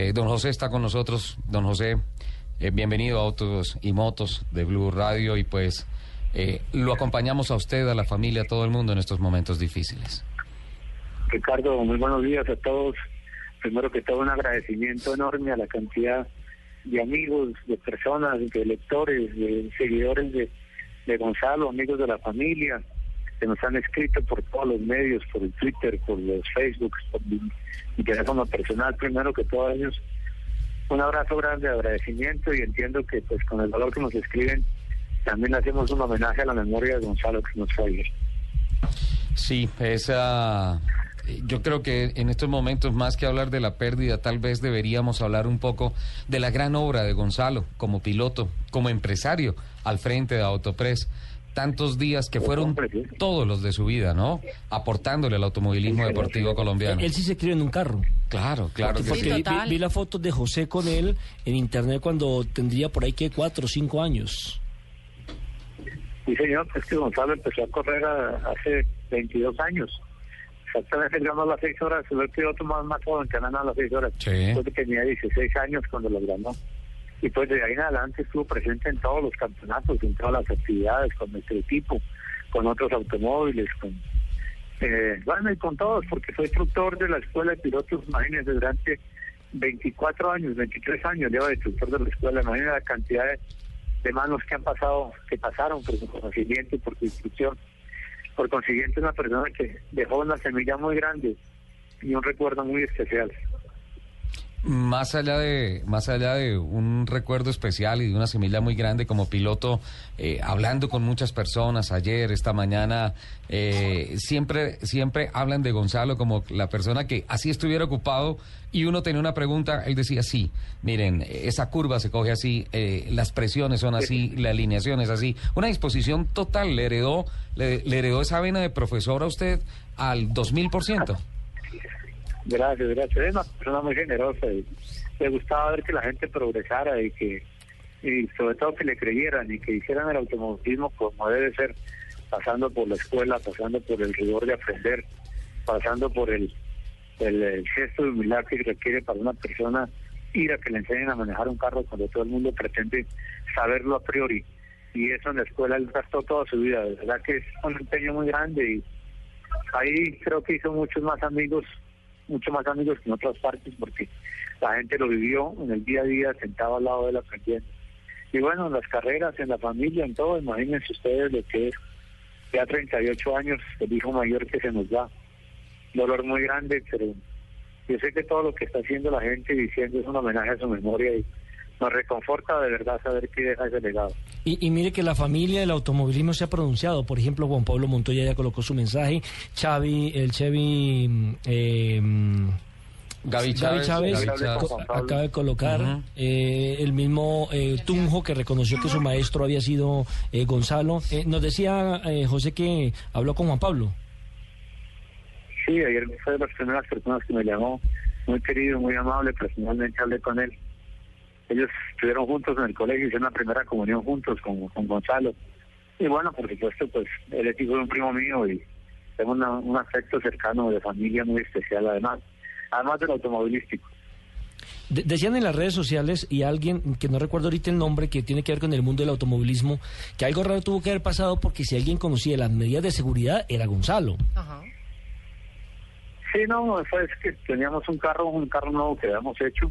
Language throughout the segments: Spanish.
Eh, don José está con nosotros. Don José, eh, bienvenido a Autos y Motos de Blue Radio y pues eh, lo acompañamos a usted, a la familia, a todo el mundo en estos momentos difíciles. Ricardo, muy buenos días a todos. Primero que todo, un agradecimiento enorme a la cantidad de amigos, de personas, de lectores, de seguidores de, de Gonzalo, amigos de la familia, que nos han escrito por todos los medios, por el Twitter, por los Facebook, por mi, mi teléfono personal. Primero que todo, ellos, un abrazo grande de agradecimiento y entiendo que pues con el valor que nos escriben, también hacemos un homenaje a la memoria de Gonzalo que nos fue. Sí, esa... Yo creo que en estos momentos, más que hablar de la pérdida, tal vez deberíamos hablar un poco de la gran obra de Gonzalo como piloto, como empresario al frente de Autopress. Tantos días que fueron todos los de su vida, ¿no? Aportándole al automovilismo deportivo colombiano. Él sí se crió en un carro. Claro, claro. Porque, que porque sí. vi, la foto de José con él en internet cuando tendría por ahí que cuatro o cinco años. Sí, señor, es que Gonzalo empezó a correr a- hace 22 años. Exactamente, él ganó las 6 horas, fue el piloto más, más joven que ganado las 6 horas. Sí. Creo que tenía 16 años cuando los ganó. Y pues de ahí en adelante estuvo presente en todos los campeonatos, en todas las actividades, con nuestro equipo, con otros automóviles, con eh, bueno, y con todos, porque fue instructor de la escuela de pilotos, imagínense, durante 24 años, 23 años lleva de instructor de la escuela, imagínense la cantidad de, de manos que han pasado, que pasaron por su conocimiento y por su instrucción. Por consiguiente, una persona que dejó una semilla muy grande y un recuerdo muy especial. Más allá de más allá de un recuerdo especial y de una semilla muy grande como piloto, eh, hablando con muchas personas ayer, esta mañana, eh, siempre siempre hablan de Gonzalo como la persona que así estuviera ocupado y uno tenía una pregunta, él decía sí, miren, esa curva se coge así, eh, las presiones son así, la alineación es así, una disposición total, le heredó le, le heredó esa vena de profesor a usted al 2000%. Gracias, gracias. Es una persona muy generosa y le gustaba ver que la gente progresara y que, y sobre todo que le creyeran y que hicieran el automovilismo como debe ser, pasando por la escuela, pasando por el rigor de aprender, pasando por el, el, gesto de humildad que requiere para una persona ir a que le enseñen a manejar un carro cuando todo el mundo pretende saberlo a priori. Y eso en la escuela él gastó toda su vida, de verdad que es un empeño muy grande y ahí creo que hizo muchos más amigos, mucho más amigos que en otras partes porque la gente lo vivió en el día a día sentado al lado de él aprendiendo. Y bueno, en las carreras, en la familia, en todo, imagínense ustedes lo que es ya 38 años, el hijo mayor que se nos da. Dolor muy grande, pero yo sé que todo lo que está haciendo la gente diciendo es un homenaje a su memoria y nos reconforta de verdad saber que deja ese legado. Y, y mire que la familia del automovilismo se ha pronunciado. Por ejemplo, Juan Pablo Montoya ya colocó su mensaje. Xavi, el Chevy... mm, eh, mm, Gaby Gaby Chávez, Gaby acaba de colocar eh, el mismo eh, Tunjo que reconoció que su maestro había sido eh, Gonzalo. Eh, nos decía eh, José que habló con Juan Pablo. Sí, ayer fue de las primeras personas que me llamó, muy querido, muy amable, personalmente hablé con él. Ellos estuvieron juntos en el colegio, hicieron la primera comunión juntos con, con Gonzalo. Y bueno, por supuesto, pues él es hijo de un primo mío y tengo una- un afecto cercano de familia muy especial además, además del automovilístico. De- decían en las redes sociales y alguien que no recuerdo ahorita el nombre que tiene que ver con el mundo del automovilismo que algo raro tuvo que haber pasado porque si alguien conocía las medidas de seguridad era Gonzalo. Sí, no, eso es que teníamos un carro, un carro nuevo que habíamos hecho,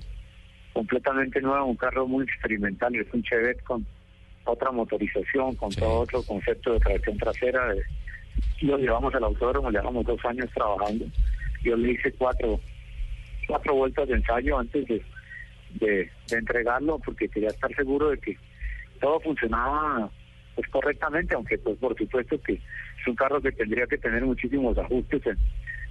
completamente nuevo, un carro muy experimental, es un Chevette con otra motorización, con Sí. todo otro concepto de tracción trasera. de- lo llevamos al autódromo, llevamos dos años trabajando. Yo le hice cuatro, cuatro vueltas de ensayo antes de, de, de entregarlo, porque quería estar seguro de que todo funcionaba pues correctamente, aunque pues por supuesto que es un carro que tendría que tener muchísimos ajustes en,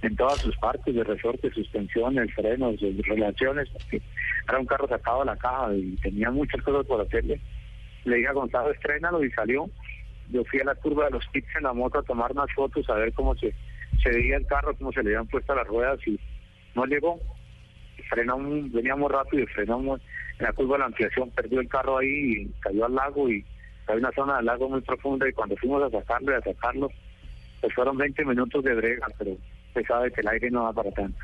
en todas sus partes, de resorte, suspensiones, frenos, relaciones, porque era un carro sacado de la caja y tenía muchas cosas por hacerle. Le dije a Gonzalo, estrénalo y salió. Yo fui a la curva de los pits en la moto a tomar unas fotos, a ver cómo se, se veía el carro, cómo se le habían puesto las ruedas y no llegó. Frenamos, veníamos rápido y frenamos en la curva de la ampliación, perdió el carro ahí y cayó al lago y hay una zona del lago muy profunda y cuando fuimos a sacarlo y a sacarlo, pues fueron 20 minutos de brega, pero se sabe que el aire no va para tanto.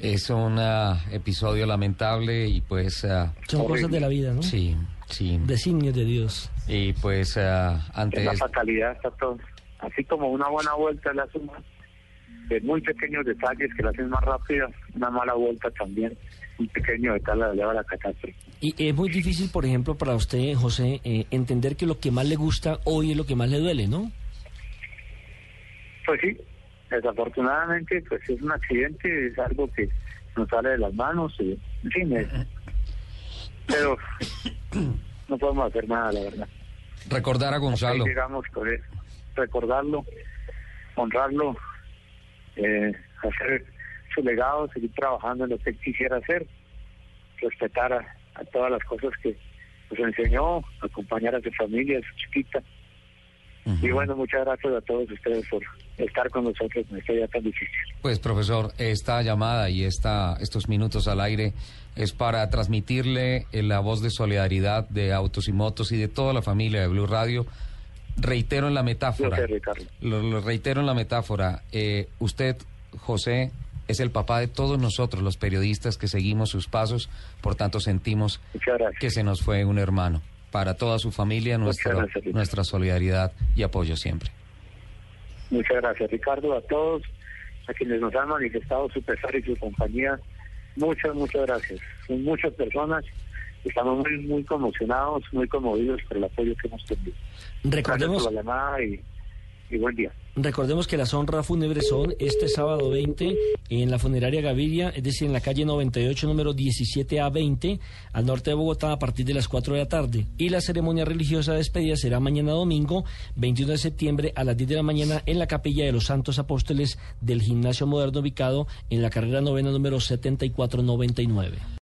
Es un ah, episodio lamentable y pues... ah, Son Horrible. cosas de la vida, ¿no? sí, sí. Designios de Dios. Y pues ah, ante la fatalidad está todo. Así como una buena vuelta le hace más, de muy pequeños detalles que la hacen más rápida, una mala vuelta también, un pequeño detalle la lleva a la catástrofe. Y es muy difícil, por ejemplo, para usted, José, eh, entender que lo que más le gusta hoy es lo que más le duele, ¿no? Pues sí, desafortunadamente, pues es un accidente, es algo que nos sale de las manos, y, en fin, es- pero no podemos hacer nada, la verdad. recordar a Gonzalo. llegamos con él, recordarlo, honrarlo, eh, hacer su legado, seguir trabajando en lo que él quisiera hacer, respetar a, a todas las cosas que nos enseñó, acompañar a su familia, a su chiquita. Y bueno, muchas gracias a todos ustedes por estar con nosotros en este día tan difícil. Pues profesor, esta llamada y esta, estos minutos al aire es para transmitirle eh, la voz de solidaridad de Autos y Motos y de toda la familia de Blue Radio. Reitero en la metáfora, sé, lo, lo reitero en la metáfora, eh, usted, José, es el papá de todos nosotros, los periodistas que seguimos sus pasos, por tanto sentimos que se nos fue un hermano. Para toda su familia, nuestra, gracias, nuestra solidaridad y apoyo siempre. Muchas gracias, Ricardo, a todos, a quienes nos han manifestado su pesar y su compañía. Muchas, muchas gracias. Son muchas personas. Estamos muy, muy conmocionados, muy conmovidos por el apoyo que hemos tenido. Gracias Recordemos, por la llamada y, y día. recordemos que las honras fúnebres son este sábado 20 en la funeraria Gaviria, es decir, en la calle 98, número 17A20, al norte de Bogotá, a partir de las 4 de la tarde. Y la ceremonia religiosa de despedida será mañana domingo, 21 de septiembre, a las 10 de la mañana, en la capilla de los Santos Apóstoles del Gimnasio Moderno, ubicado en la carrera novena número 7499.